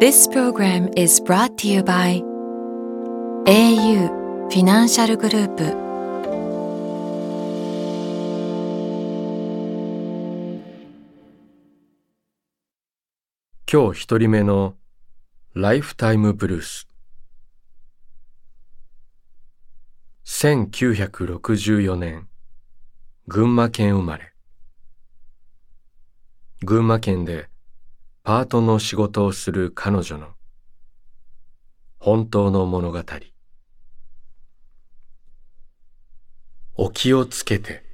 This program is brought to you by au フィナンシャルグループ今日一人目のライフタイムブルース1964年群馬県生まれ群馬県でパートの仕事をする彼女の本当の物語。お気をつけて。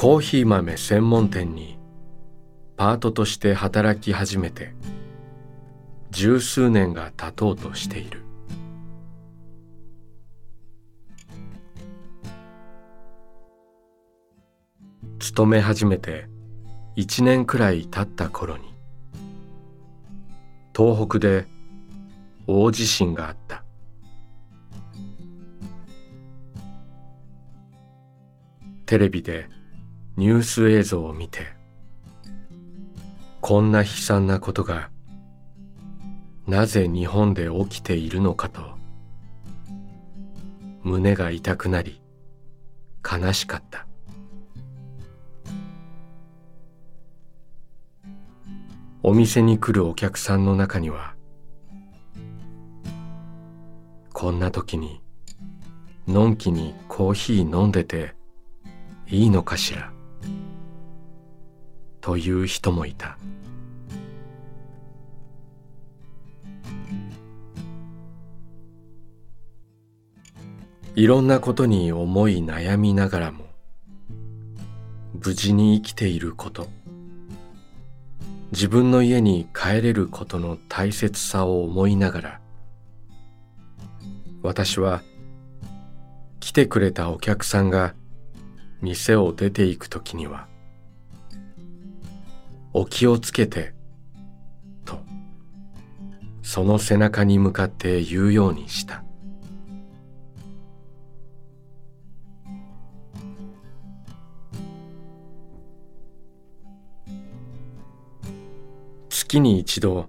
コーヒー豆専門店にパートとして働き始めて十数年が経とうとしている。勤め始めて一年くらい経った頃に東北で大地震があった。テレビでニュース映像を見てこんな悲惨なことがなぜ日本で起きているのかと胸が痛くなり悲しかった。お店に来るお客さんの中にはこんな時にのんきにコーヒー飲んでていいのかしら。という人もいた。いろんなことに思い悩みながらも無事に生きていること。自分の家に帰れることの大切さを思いながら私は来てくれたお客さんが店を出て行くときにはお気をつけて、と、その背中に向かって言うようにした。月に一度、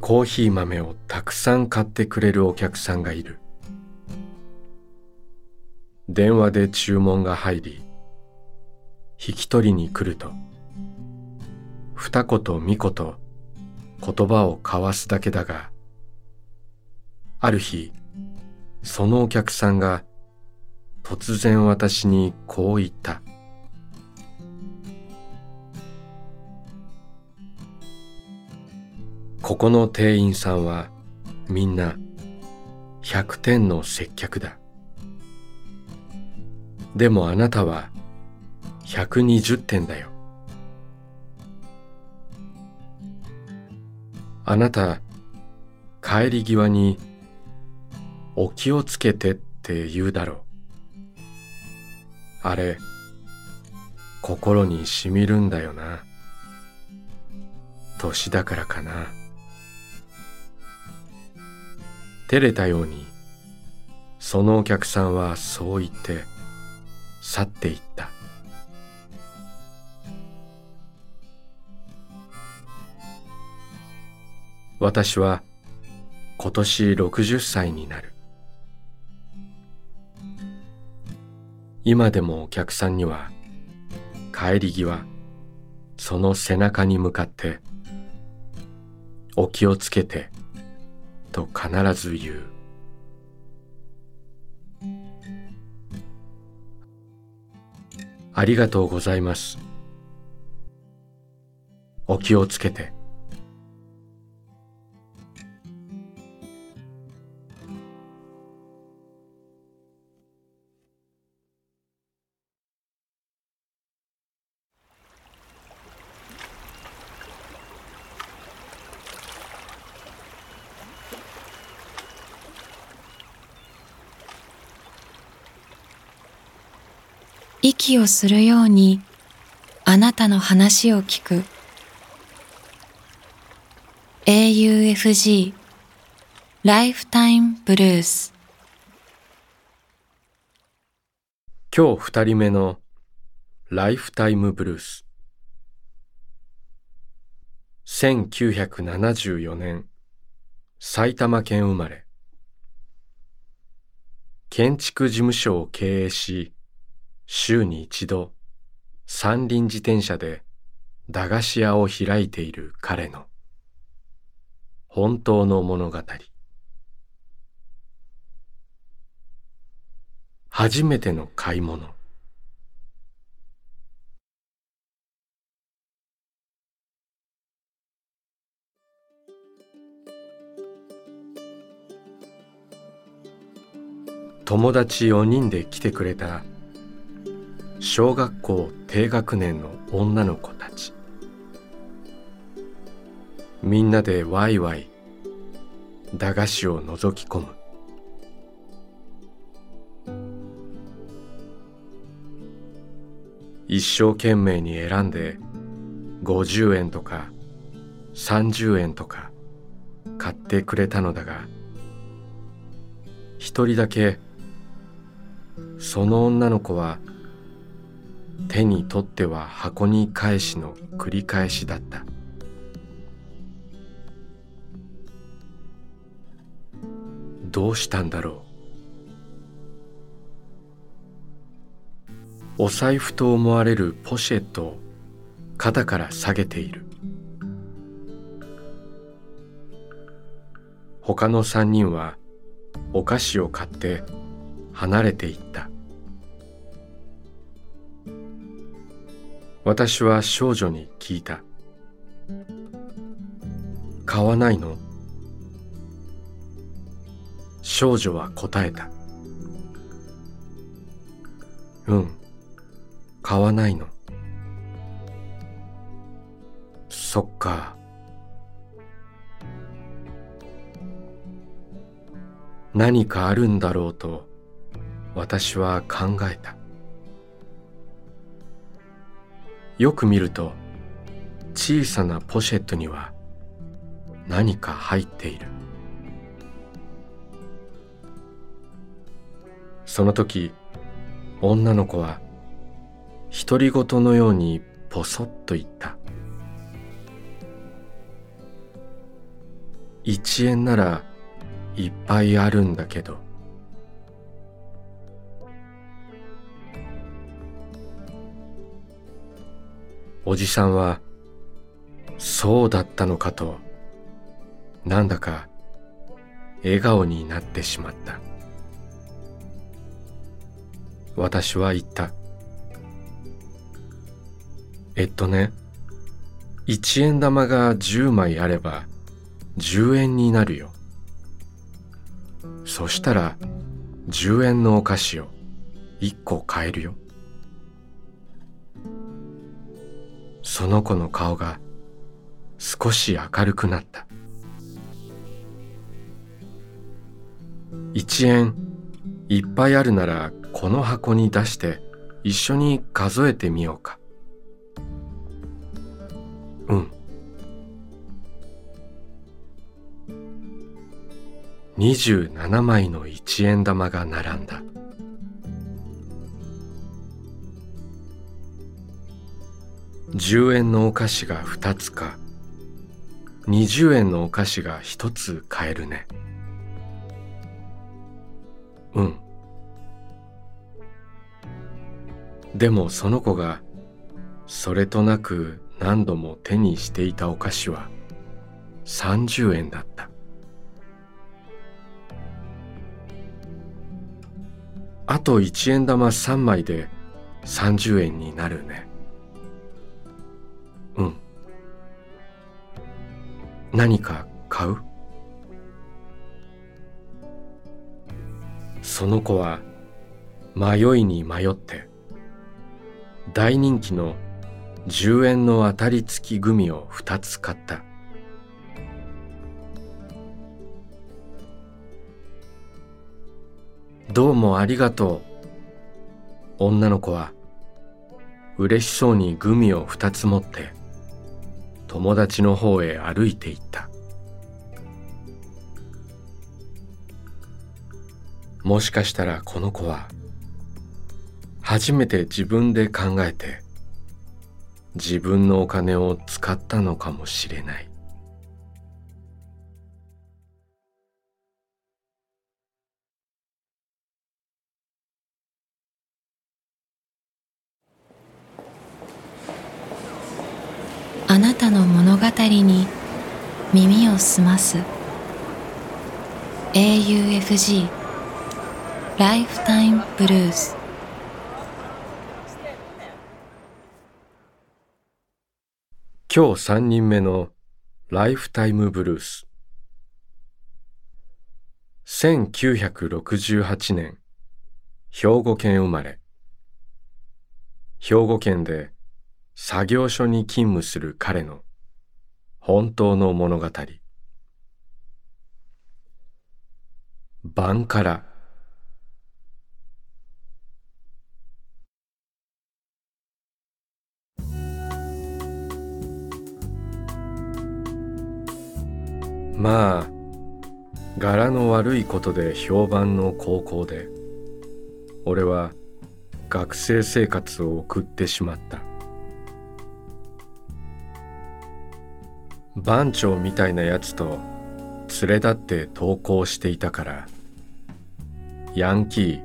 コーヒー豆をたくさん買ってくれるお客さんがいる。電話で注文が入り、引き取りに来ると、二言三言言葉を交わすだけだが、ある日、そのお客さんが突然私にこう言った。ここの店員さんはみんな100点の接客だ。でもあなたは120点だよ。あなた、帰り際に、お気をつけてって言うだろう。あれ、心にしみるんだよな。年だからかな。照れたように、そのお客さんはそう言って去っていった。私は今年60歳になる。今でもお客さんには帰り際その背中に向かってお気をつけてと必ず言う。ありがとうございます。お気をつけて。息をするようにあなたの話を聞く。AUFG ライフタイムブルース今日二人目のライフタイムブルース1974年埼玉県生まれ。建築事務所を経営し週に一度三輪自転車で駄菓子屋を開いている彼の本当の物語。初めての買い物。友達4人で来てくれた小学校低学年の女の子たち。みんなでワイワイ駄菓子を覗き込む。一生懸命に選んで50円とか30円とか買ってくれたのだが一人だけその女の子は手に取っては箱に返しの繰り返しだった。どうしたんだろう。お財布と思われるポシェットを肩から下げている。他の三人はお菓子を買って離れていった。私は少女に聞いた。買わないの？少女は答えた。うん。買わないの。そっか。何かあるんだろうと私は考えた。よく見ると小さなポシェットには何か入っている。その時女の子は独り言のようにポソッと言った。一円ならいっぱいあるんだけどおじさんはそうだったのかとなんだか笑顔になってしまった。私は言った。えっとね一円玉が10枚あれば10円になるよ。そしたら10円のお菓子を1個買えるよ。その子の顔が少し明るくなった。一円いっぱいあるならこの箱に出して一緒に数えてみようか。うん。27枚の一円玉が並んだ。10円のお菓子が2つか。20円のお菓子が1つ買えるね。うん。でもその子がそれとなく何度も手にしていたお菓子は30円だった。あと1円玉3枚で30円になるね。何か買う？その子は迷いに迷って大人気の10円の当たり付きグミを2つ買った。どうもありがとう。女の子は嬉しそうにグミを2つ持って友達の方へ歩いていった。もしかしたらこの子は初めて自分で考えて自分のお金を使ったのかもしれない。あなたの物語に耳を澄ます。AUFG ライフタイムブルース今日三人目のライフタイムブルース。1968年兵庫県生まれ。兵庫県で作業所に勤務する彼の本当の物語。バンカラまあ柄の悪いことで評判の高校で俺は学生生活を送ってしまった。番長みたいなやつと連れ立って登校していたからヤンキー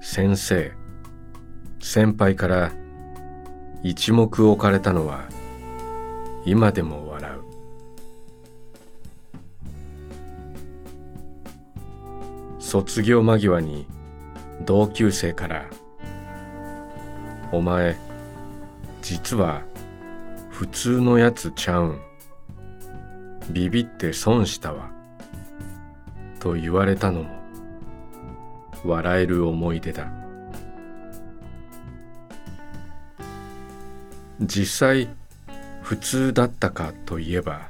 先生先輩から一目置かれたのは今でも笑う。卒業間際に同級生から「お前実は普通のやつちゃうん。ビビって損したわ」と言われたのも笑える思い出だ。実際普通だったかといえば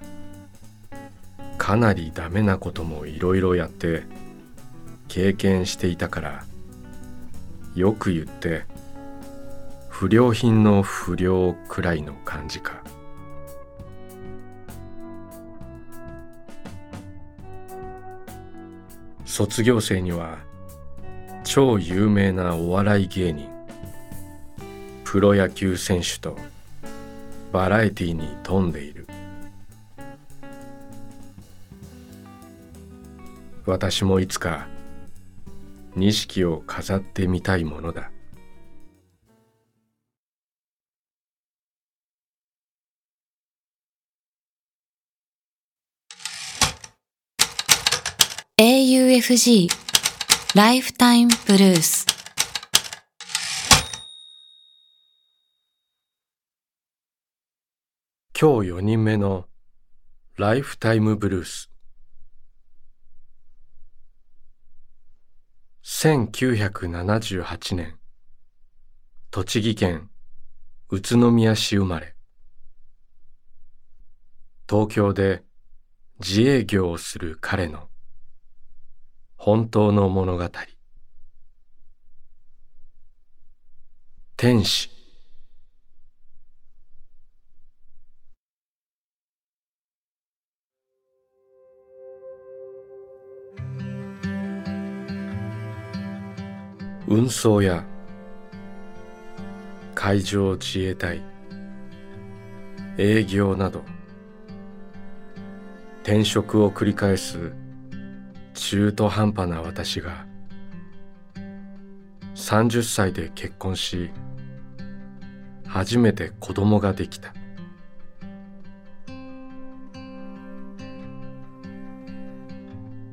かなりダメなこともいろいろやって経験していたからよく言って不良品の不良くらいの感じか。卒業生には超有名なお笑い芸人プロ野球選手とバラエティーに富んでいる。私もいつか錦を飾ってみたいものだ。FG ライフタイムブルース今日4人目のライフタイムブルース1978年栃木県宇都宮市生まれ。東京で自営業をする彼の本当の物語。天使。運送や海上自衛隊。営業など。転職を繰り返す中途半端な私が30歳で結婚し初めて子供ができた。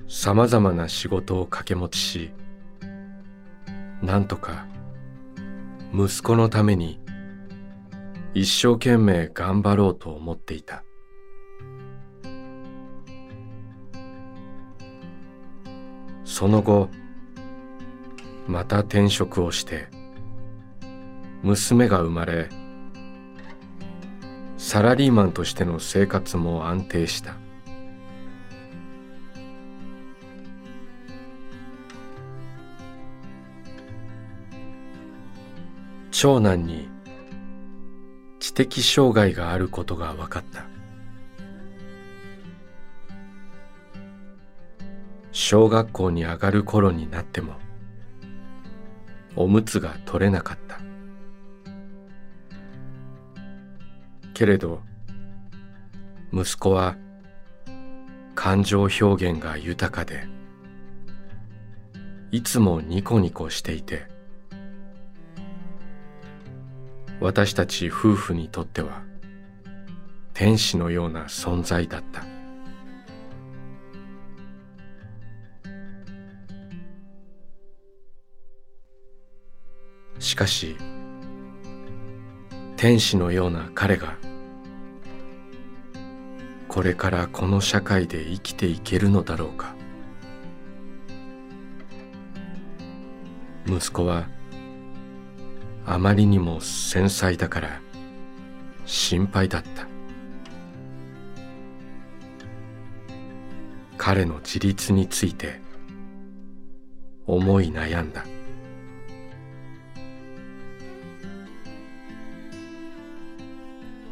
さまざまな仕事を掛け持ちしなんとか息子のために一生懸命頑張ろうと思っていた。その後また転職をして娘が生まれサラリーマンとしての生活も安定した。長男に知的障害があることが分かった。小学校に上がる頃になってもおむつが取れなかった。けれど息子は感情表現が豊かでいつもニコニコしていて私たち夫婦にとっては天使のような存在だった。しかし天使のような彼がこれからこの社会で生きていけるのだろうか。息子はあまりにも繊細だから心配だった。彼の自立について思い悩んだ。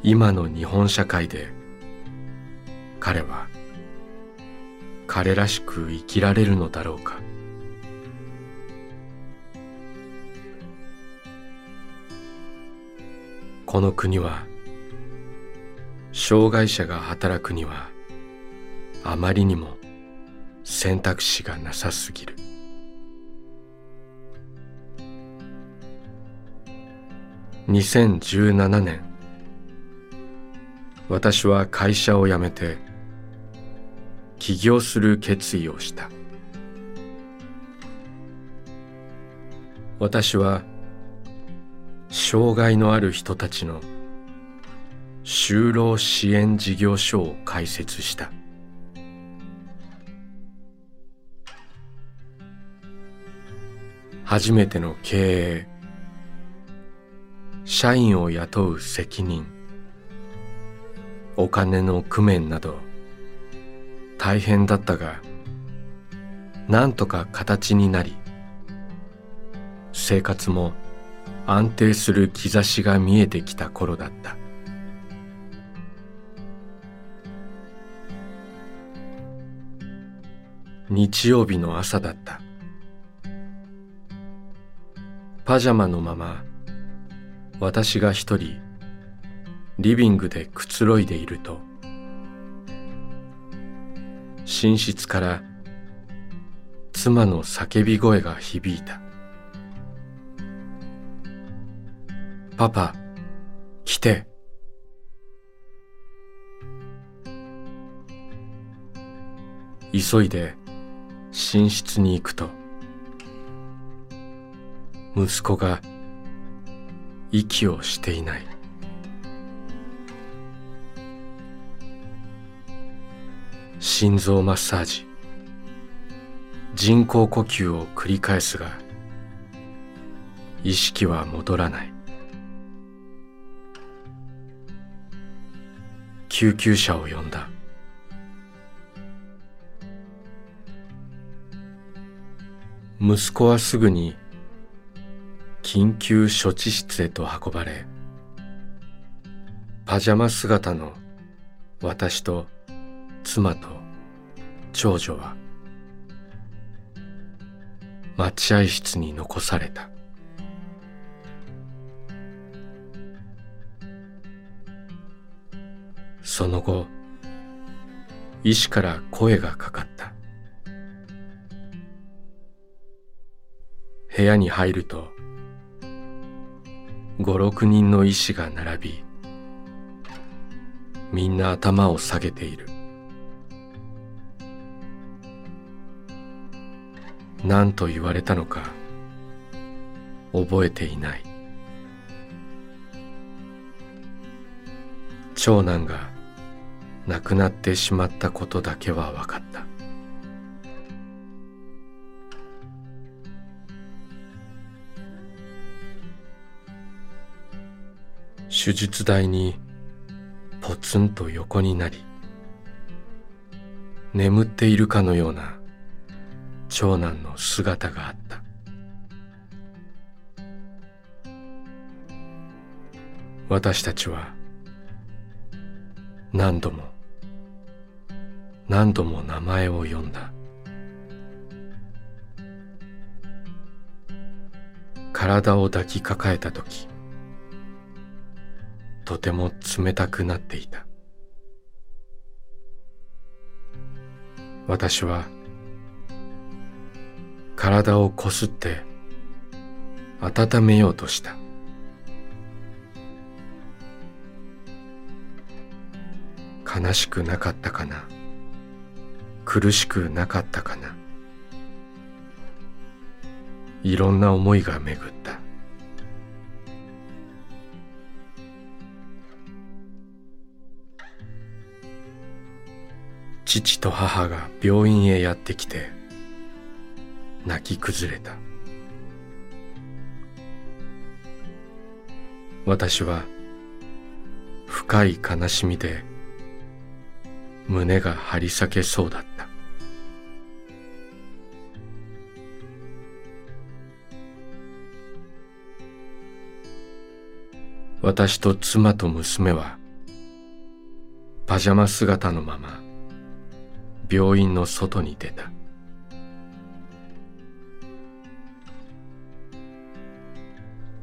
今の日本社会で彼は彼らしく生きられるのだろうか。この国は障害者が働くにはあまりにも選択肢がなさすぎる。2017年私は会社を辞めて起業する決意をした。私は障害のある人たちの就労支援事業所を開設した。初めての経営社員を雇う責任。お金の工面など大変だったがなんとか形になり生活も安定する兆しが見えてきた頃だった。日曜日の朝だった。パジャマのまま私が一人リビングでくつろいでいると寝室から妻の叫び声が響いたパパ、来て。急いで寝室に行くと、息子が息をしていない。心臓マッサージ、人工呼吸を繰り返すが、意識は戻らない。救急車を呼んだ息子はすぐに緊急処置室へと運ばれパジャマ姿の私と妻と長女は待合室に残された。その後医師から声がかかった。部屋に入ると五六人の医師が並びみんな頭を下げている。何と言われたのか覚えていない。長男が亡くなってしまったことだけは分かった。手術台にポツンと横になり眠っているかのような長男の姿があった。私たちは何度も何度も名前を呼んだ。体を抱きかかえた時とても冷たくなっていた。私は体をこすって温めようとした。悲しくなかったかな？苦しくなかったかな？いろんな思いが巡った。父と母が病院へやってきて泣き崩れた。私は深い悲しみで胸が張り裂けそうだった。私と妻と娘はパジャマ姿のまま病院の外に出た。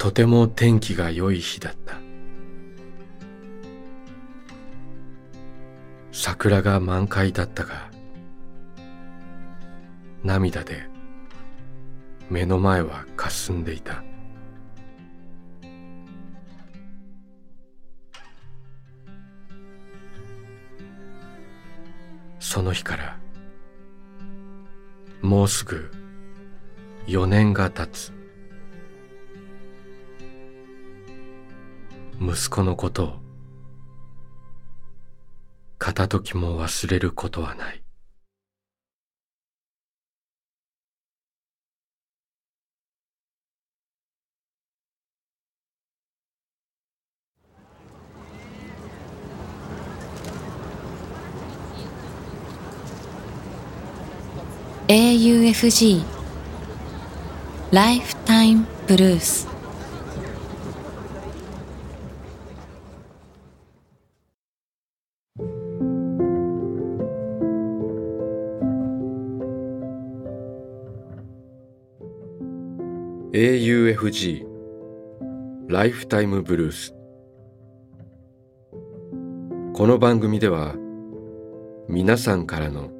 とても天気が良い日だった。桜が満開だったが涙で目の前は霞んでいた。その日からもうすぐ4年が経つ。息子のことを片時も忘れることはない「AUFG ライフタイムブルース」「AUFG ライフタイムブルース」この番組では皆さんからの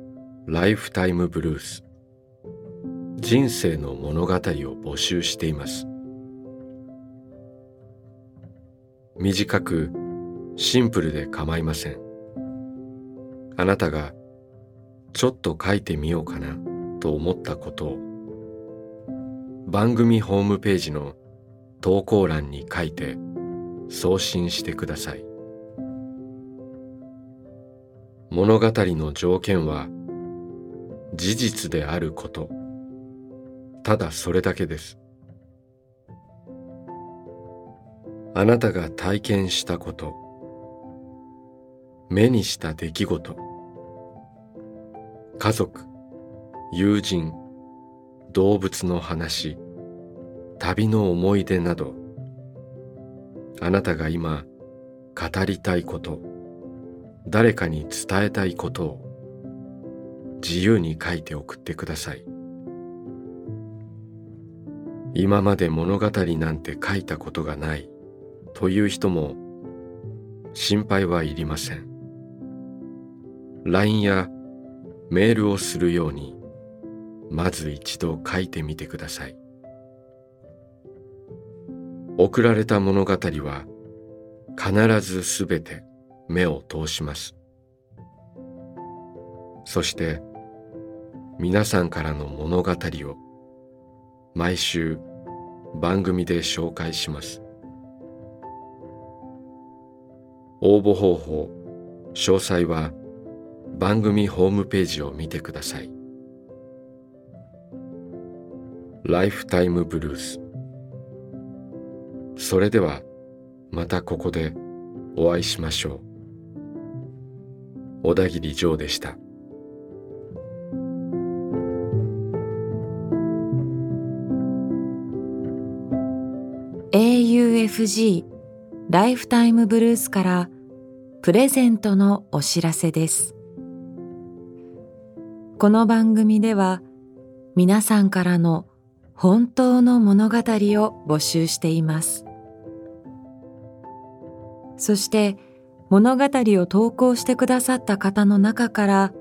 ライフタイムブルース人生の物語を募集しています。短くシンプルで構いません。あなたがちょっと書いてみようかなと思ったことを番組ホームページの投稿欄に書いて送信してください。物語の条件は事実であること。ただそれだけです。あなたが体験したこと。目にした出来事。家族友人動物の話旅の思い出など。あなたが今語りたいこと誰かに伝えたいことを自由に書いて送ってください。今まで物語なんて書いたことがないという人も心配はいりません。LINE やメールをするようにまず一度書いてみてください。送られた物語は必ずすべて目を通します。そして皆さんからの物語を毎週番組で紹介します。応募方法詳細は番組ホームページを見てください。ライフタイムブルースそれではまたここでお会いしましょう。小田切ジョーでした。AUFG ライフタイムブルースからプレゼントのお知らせです。この番組では皆さんからの本当の物語を募集しています。そして物語を投稿してくださった方の中から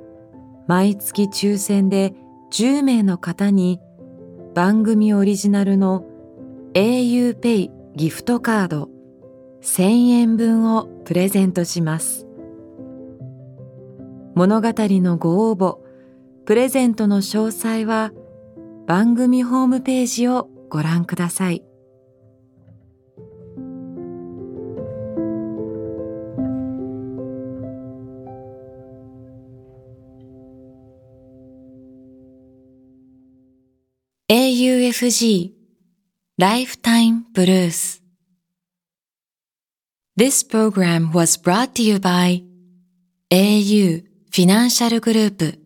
毎月抽選で10名の方に番組オリジナルの auPay ギフトカード1000円分をプレゼントします。物語のご応募、プレゼントの詳細は番組ホームページをご覧ください。AUFG Lifetime Blues This program was brought to you by AU Financial Group